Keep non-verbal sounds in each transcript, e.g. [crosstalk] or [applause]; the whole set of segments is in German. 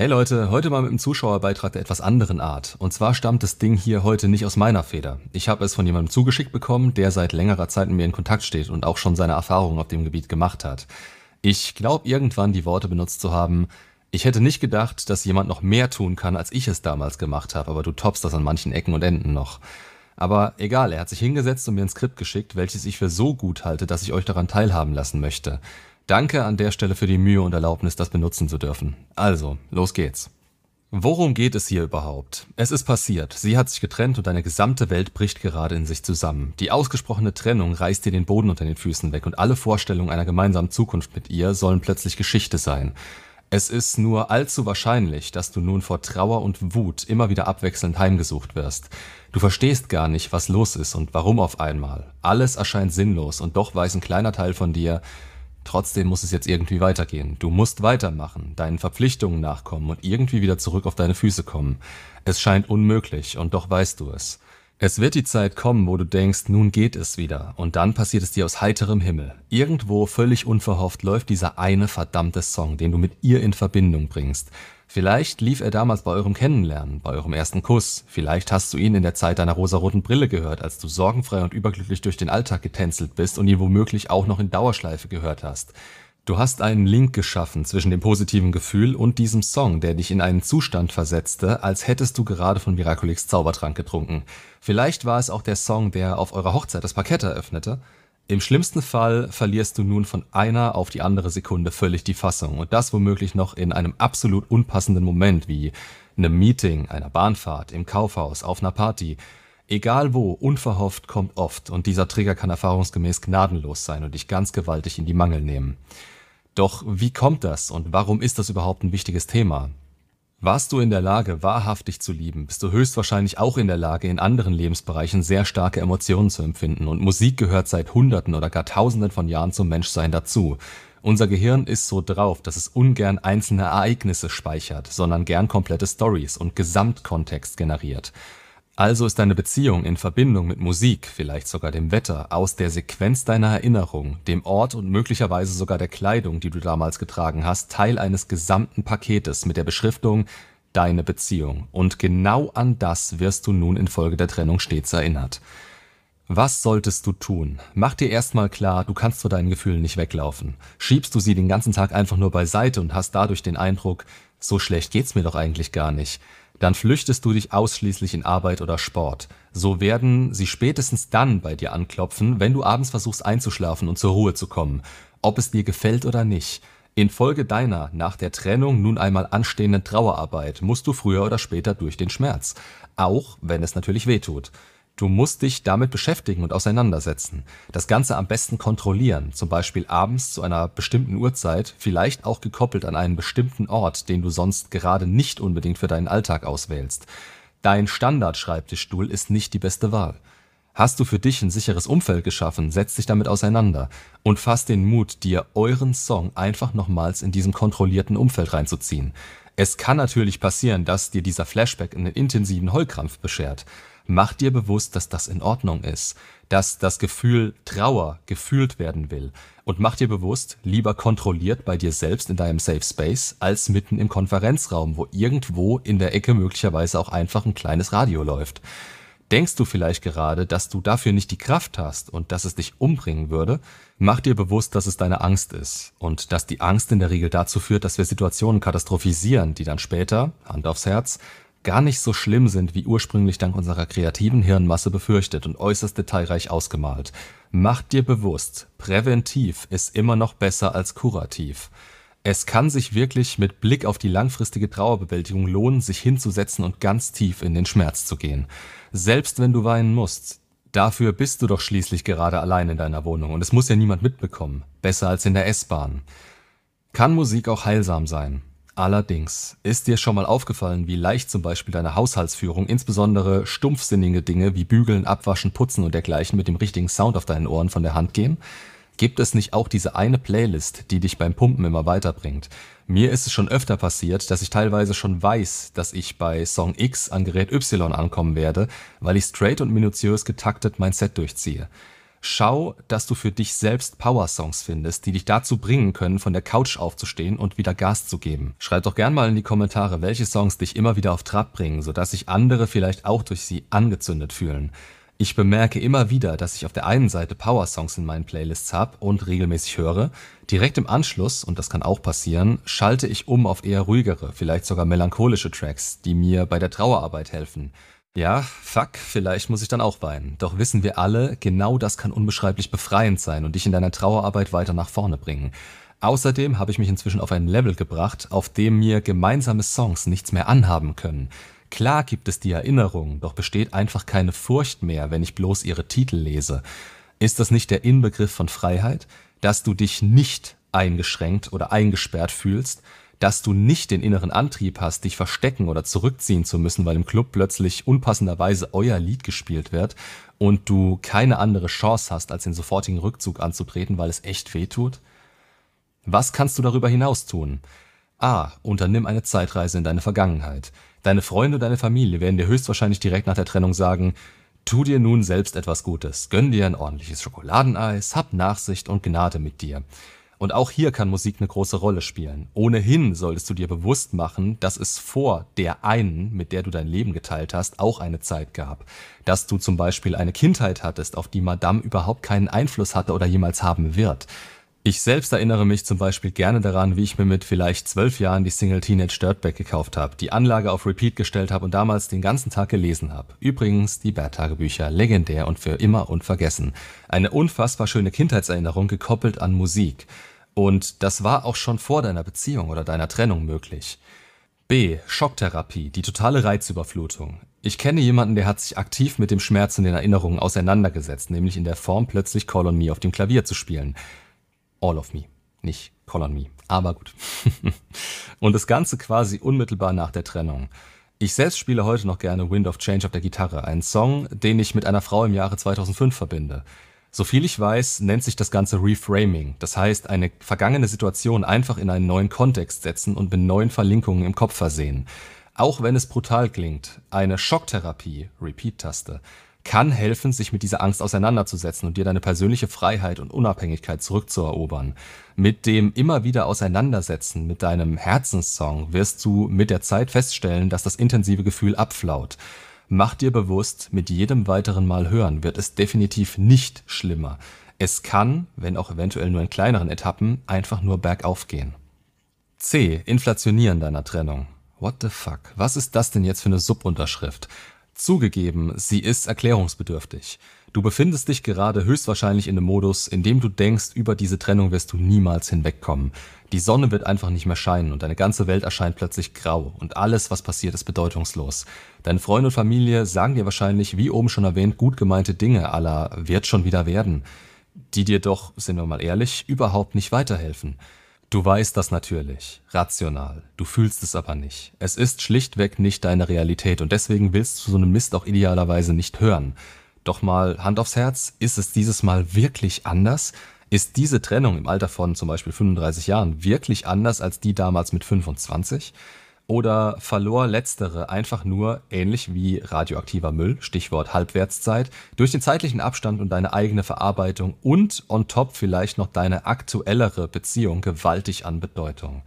Hey Leute, heute mal mit einem Zuschauerbeitrag der etwas anderen Art. Und zwar stammt das Ding hier heute nicht aus meiner Feder. Ich habe es von jemandem zugeschickt bekommen, der seit längerer Zeit mit mir in Kontakt steht und auch schon seine Erfahrungen auf dem Gebiet gemacht hat. Ich glaube irgendwann die Worte benutzt zu haben, ich hätte nicht gedacht, dass jemand noch mehr tun kann, als ich es damals gemacht habe, aber du toppst das an manchen Ecken und Enden noch. Aber egal, er hat sich hingesetzt und mir ein Skript geschickt, welches ich für so gut halte, dass ich euch daran teilhaben lassen möchte. Danke an der Stelle für die Mühe und Erlaubnis, das benutzen zu dürfen. Also, los geht's. Worum geht es hier überhaupt? Es ist passiert. Sie hat sich getrennt und deine gesamte Welt bricht gerade in sich zusammen. Die ausgesprochene Trennung reißt dir den Boden unter den Füßen weg und alle Vorstellungen einer gemeinsamen Zukunft mit ihr sollen plötzlich Geschichte sein. Es ist nur allzu wahrscheinlich, dass du nun vor Trauer und Wut immer wieder abwechselnd heimgesucht wirst. Du verstehst gar nicht, was los ist und warum auf einmal. Alles erscheint sinnlos und doch weiß ein kleiner Teil von dir, trotzdem muss es jetzt irgendwie weitergehen. Du musst weitermachen, deinen Verpflichtungen nachkommen und irgendwie wieder zurück auf deine Füße kommen. Es scheint unmöglich und doch weißt du es. Es wird die Zeit kommen, wo du denkst, nun geht es wieder, und dann passiert es dir aus heiterem Himmel. Irgendwo völlig unverhofft läuft dieser eine verdammte Song, den du mit ihr in Verbindung bringst. Vielleicht lief er damals bei eurem Kennenlernen, bei eurem ersten Kuss, vielleicht hast du ihn in der Zeit deiner rosaroten Brille gehört, als du sorgenfrei und überglücklich durch den Alltag getänzelt bist und ihn womöglich auch noch in Dauerschleife gehört hast. Du hast einen Link geschaffen zwischen dem positiven Gefühl und diesem Song, der dich in einen Zustand versetzte, als hättest du gerade von Miraculix Zaubertrank getrunken. Vielleicht war es auch der Song, der auf eurer Hochzeit das Parkett eröffnete. Im schlimmsten Fall verlierst du nun von einer auf die andere Sekunde völlig die Fassung und das womöglich noch in einem absolut unpassenden Moment wie einem Meeting, einer Bahnfahrt, im Kaufhaus, auf einer Party. Egal wo, unverhofft kommt oft und dieser Trigger kann erfahrungsgemäß gnadenlos sein und dich ganz gewaltig in die Mangel nehmen. Doch wie kommt das und warum ist das überhaupt ein wichtiges Thema? Warst du in der Lage, wahrhaftig zu lieben, bist du höchstwahrscheinlich auch in der Lage, in anderen Lebensbereichen sehr starke Emotionen zu empfinden und Musik gehört seit Hunderten oder gar Tausenden von Jahren zum Menschsein dazu. Unser Gehirn ist so drauf, dass es ungern einzelne Ereignisse speichert, sondern gern komplette Stories und Gesamtkontext generiert. Also ist deine Beziehung in Verbindung mit Musik, vielleicht sogar dem Wetter, aus der Sequenz deiner Erinnerung, dem Ort und möglicherweise sogar der Kleidung, die du damals getragen hast, Teil eines gesamten Paketes mit der Beschriftung Deine Beziehung. Und genau an das wirst du nun infolge der Trennung stets erinnert. Was solltest du tun? Mach dir erstmal klar, du kannst vor deinen Gefühlen nicht weglaufen. Schiebst du sie den ganzen Tag einfach nur beiseite und hast dadurch den Eindruck, so schlecht geht's mir doch eigentlich gar nicht dann flüchtest du dich ausschließlich in Arbeit oder Sport. So werden sie spätestens dann bei dir anklopfen, wenn du abends versuchst einzuschlafen und zur Ruhe zu kommen, ob es dir gefällt oder nicht. Infolge deiner nach der Trennung nun einmal anstehenden Trauerarbeit musst du früher oder später durch den Schmerz, auch wenn es natürlich weh tut. Du musst dich damit beschäftigen und auseinandersetzen. Das Ganze am besten kontrollieren, zum Beispiel abends zu einer bestimmten Uhrzeit, vielleicht auch gekoppelt an einen bestimmten Ort, den du sonst gerade nicht unbedingt für deinen Alltag auswählst. Dein Standard-Schreibtischstuhl ist nicht die beste Wahl. Hast du für dich ein sicheres Umfeld geschaffen, setz dich damit auseinander und fass den Mut, dir euren Song einfach nochmals in diesem kontrollierten Umfeld reinzuziehen. Es kann natürlich passieren, dass dir dieser Flashback einen intensiven Heulkrampf beschert. Mach dir bewusst, dass das in Ordnung ist, dass das Gefühl Trauer gefühlt werden will und mach dir bewusst, lieber kontrolliert bei dir selbst in deinem Safe Space als mitten im Konferenzraum, wo irgendwo in der Ecke möglicherweise auch einfach ein kleines Radio läuft. Denkst du vielleicht gerade, dass du dafür nicht die Kraft hast und dass es dich umbringen würde? Mach dir bewusst, dass es deine Angst ist und dass die Angst in der Regel dazu führt, dass wir Situationen katastrophisieren, die dann später, Hand aufs Herz, gar nicht so schlimm sind, wie ursprünglich dank unserer kreativen Hirnmasse befürchtet und äußerst detailreich ausgemalt. Mach dir bewusst, präventiv ist immer noch besser als kurativ. Es kann sich wirklich mit Blick auf die langfristige Trauerbewältigung lohnen, sich hinzusetzen und ganz tief in den Schmerz zu gehen. Selbst wenn du weinen musst. Dafür bist du doch schließlich gerade allein in deiner Wohnung und es muss ja niemand mitbekommen. Besser als in der S-Bahn. Kann Musik auch heilsam sein? Allerdings, ist dir schon mal aufgefallen, wie leicht zum Beispiel deine Haushaltsführung, insbesondere stumpfsinnige Dinge wie Bügeln, Abwaschen, Putzen und dergleichen mit dem richtigen Sound auf deinen Ohren von der Hand gehen? Gibt es nicht auch diese eine Playlist, die dich beim Pumpen immer weiterbringt? Mir ist es schon öfter passiert, dass ich teilweise schon weiß, dass ich bei Song X an Gerät Y ankommen werde, weil ich straight und minutiös getaktet mein Set durchziehe. Schau, dass du für dich selbst Power-Songs findest, die dich dazu bringen können, von der Couch aufzustehen und wieder Gas zu geben. Schreib doch gern mal in die Kommentare, welche Songs dich immer wieder auf Trab bringen, sodass sich andere vielleicht auch durch sie angezündet fühlen. Ich bemerke immer wieder, dass ich auf der einen Seite Power-Songs in meinen Playlists habe und regelmäßig höre. Direkt im Anschluss, und das kann auch passieren, schalte ich um auf eher ruhigere, vielleicht sogar melancholische Tracks, die mir bei der Trauerarbeit helfen. Ja, fuck, vielleicht muss ich dann auch weinen. Doch wissen wir alle, genau das kann unbeschreiblich befreiend sein und dich in deiner Trauerarbeit weiter nach vorne bringen. Außerdem habe ich mich inzwischen auf ein Level gebracht, auf dem mir gemeinsame Songs nichts mehr anhaben können. Klar gibt es die Erinnerung, doch besteht einfach keine Furcht mehr, wenn ich bloß ihre Titel lese. Ist das nicht der Inbegriff von Freiheit? Dass du dich nicht eingeschränkt oder eingesperrt fühlst, dass du nicht den inneren Antrieb hast, dich verstecken oder zurückziehen zu müssen, weil im Club plötzlich unpassenderweise euer Lied gespielt wird und du keine andere Chance hast, als den sofortigen Rückzug anzutreten, weil es echt weh tut? Was kannst du darüber hinaus tun? A. Unternimm eine Zeitreise in deine Vergangenheit. Deine Freunde, deine Familie werden dir höchstwahrscheinlich direkt nach der Trennung sagen, tu dir nun selbst etwas Gutes, gönn dir ein ordentliches Schokoladeneis, hab Nachsicht und Gnade mit dir. Und auch hier kann Musik eine große Rolle spielen. Ohnehin solltest du dir bewusst machen, dass es vor der einen, mit der du dein Leben geteilt hast, auch eine Zeit gab. Dass du zum Beispiel eine Kindheit hattest, auf die Madame überhaupt keinen Einfluss hatte oder jemals haben wird. Ich selbst erinnere mich zum Beispiel gerne daran, wie ich mir mit vielleicht zwölf Jahren die Single Teenage Dirtbag gekauft habe, die Anlage auf Repeat gestellt habe und damals den ganzen Tag gelesen habe. Übrigens, die Bad-Tagebücher, legendär und für immer unvergessen. Eine unfassbar schöne Kindheitserinnerung gekoppelt an Musik. Und das war auch schon vor deiner Beziehung oder deiner Trennung möglich. B. Schocktherapie, die totale Reizüberflutung. Ich kenne jemanden, der hat sich aktiv mit dem Schmerz in den Erinnerungen auseinandergesetzt, nämlich in der Form plötzlich Call on Me auf dem Klavier zu spielen. All of Me, nicht Call on Me. Aber gut. [laughs] und das Ganze quasi unmittelbar nach der Trennung. Ich selbst spiele heute noch gerne Wind of Change auf der Gitarre, einen Song, den ich mit einer Frau im Jahre 2005 verbinde. Soviel ich weiß, nennt sich das Ganze Reframing, das heißt eine vergangene Situation einfach in einen neuen Kontext setzen und mit neuen Verlinkungen im Kopf versehen. Auch wenn es brutal klingt, eine Schocktherapie, Repeat-Taste, kann helfen, sich mit dieser Angst auseinanderzusetzen und dir deine persönliche Freiheit und Unabhängigkeit zurückzuerobern. Mit dem immer wieder Auseinandersetzen mit deinem Herzenssong wirst du mit der Zeit feststellen, dass das intensive Gefühl abflaut. Mach dir bewusst, mit jedem weiteren Mal hören wird es definitiv nicht schlimmer. Es kann, wenn auch eventuell nur in kleineren Etappen, einfach nur bergauf gehen. C. Inflationieren deiner Trennung. What the fuck? Was ist das denn jetzt für eine Subunterschrift? Zugegeben, sie ist erklärungsbedürftig. Du befindest dich gerade höchstwahrscheinlich in einem Modus, in dem du denkst, über diese Trennung wirst du niemals hinwegkommen. Die Sonne wird einfach nicht mehr scheinen und deine ganze Welt erscheint plötzlich grau und alles, was passiert, ist bedeutungslos. Deine Freunde und Familie sagen dir wahrscheinlich, wie oben schon erwähnt, gut gemeinte Dinge aller wird schon wieder werden, die dir doch, sind wir mal ehrlich, überhaupt nicht weiterhelfen. Du weißt das natürlich, rational, du fühlst es aber nicht. Es ist schlichtweg nicht deine Realität und deswegen willst du so einen Mist auch idealerweise nicht hören. Doch mal Hand aufs Herz, ist es dieses Mal wirklich anders? Ist diese Trennung im Alter von zum Beispiel 35 Jahren wirklich anders als die damals mit 25? Oder verlor letztere einfach nur, ähnlich wie radioaktiver Müll, Stichwort Halbwertszeit, durch den zeitlichen Abstand und deine eigene Verarbeitung und on top vielleicht noch deine aktuellere Beziehung gewaltig an Bedeutung.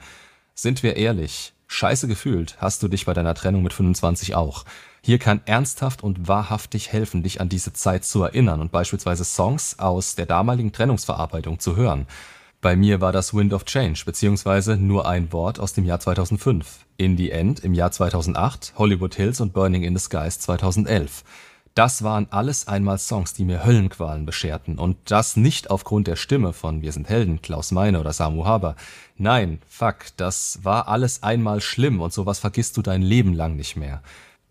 Sind wir ehrlich, scheiße gefühlt hast du dich bei deiner Trennung mit 25 auch. Hier kann ernsthaft und wahrhaftig helfen, dich an diese Zeit zu erinnern und beispielsweise Songs aus der damaligen Trennungsverarbeitung zu hören. Bei mir war das Wind of Change, beziehungsweise nur ein Wort aus dem Jahr 2005. In the End im Jahr 2008, Hollywood Hills und Burning in the Skies 2011. Das waren alles einmal Songs, die mir Höllenqualen bescherten. Und das nicht aufgrund der Stimme von Wir sind Helden, Klaus Meine oder Samu Haber. Nein, fuck, das war alles einmal schlimm und sowas vergisst du dein Leben lang nicht mehr.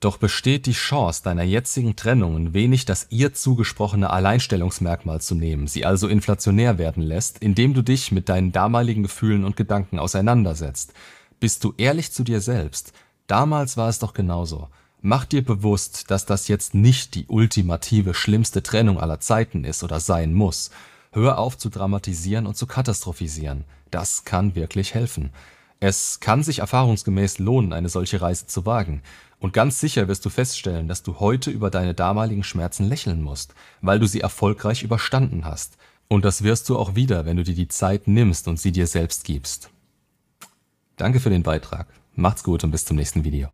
Doch besteht die Chance deiner jetzigen Trennung ein wenig das ihr zugesprochene Alleinstellungsmerkmal zu nehmen, sie also inflationär werden lässt, indem du dich mit deinen damaligen Gefühlen und Gedanken auseinandersetzt. Bist du ehrlich zu dir selbst? Damals war es doch genauso. Mach dir bewusst, dass das jetzt nicht die ultimative schlimmste Trennung aller Zeiten ist oder sein muss. Hör auf zu dramatisieren und zu katastrophisieren. Das kann wirklich helfen. Es kann sich erfahrungsgemäß lohnen, eine solche Reise zu wagen. Und ganz sicher wirst du feststellen, dass du heute über deine damaligen Schmerzen lächeln musst, weil du sie erfolgreich überstanden hast. Und das wirst du auch wieder, wenn du dir die Zeit nimmst und sie dir selbst gibst. Danke für den Beitrag. Macht's gut und bis zum nächsten Video.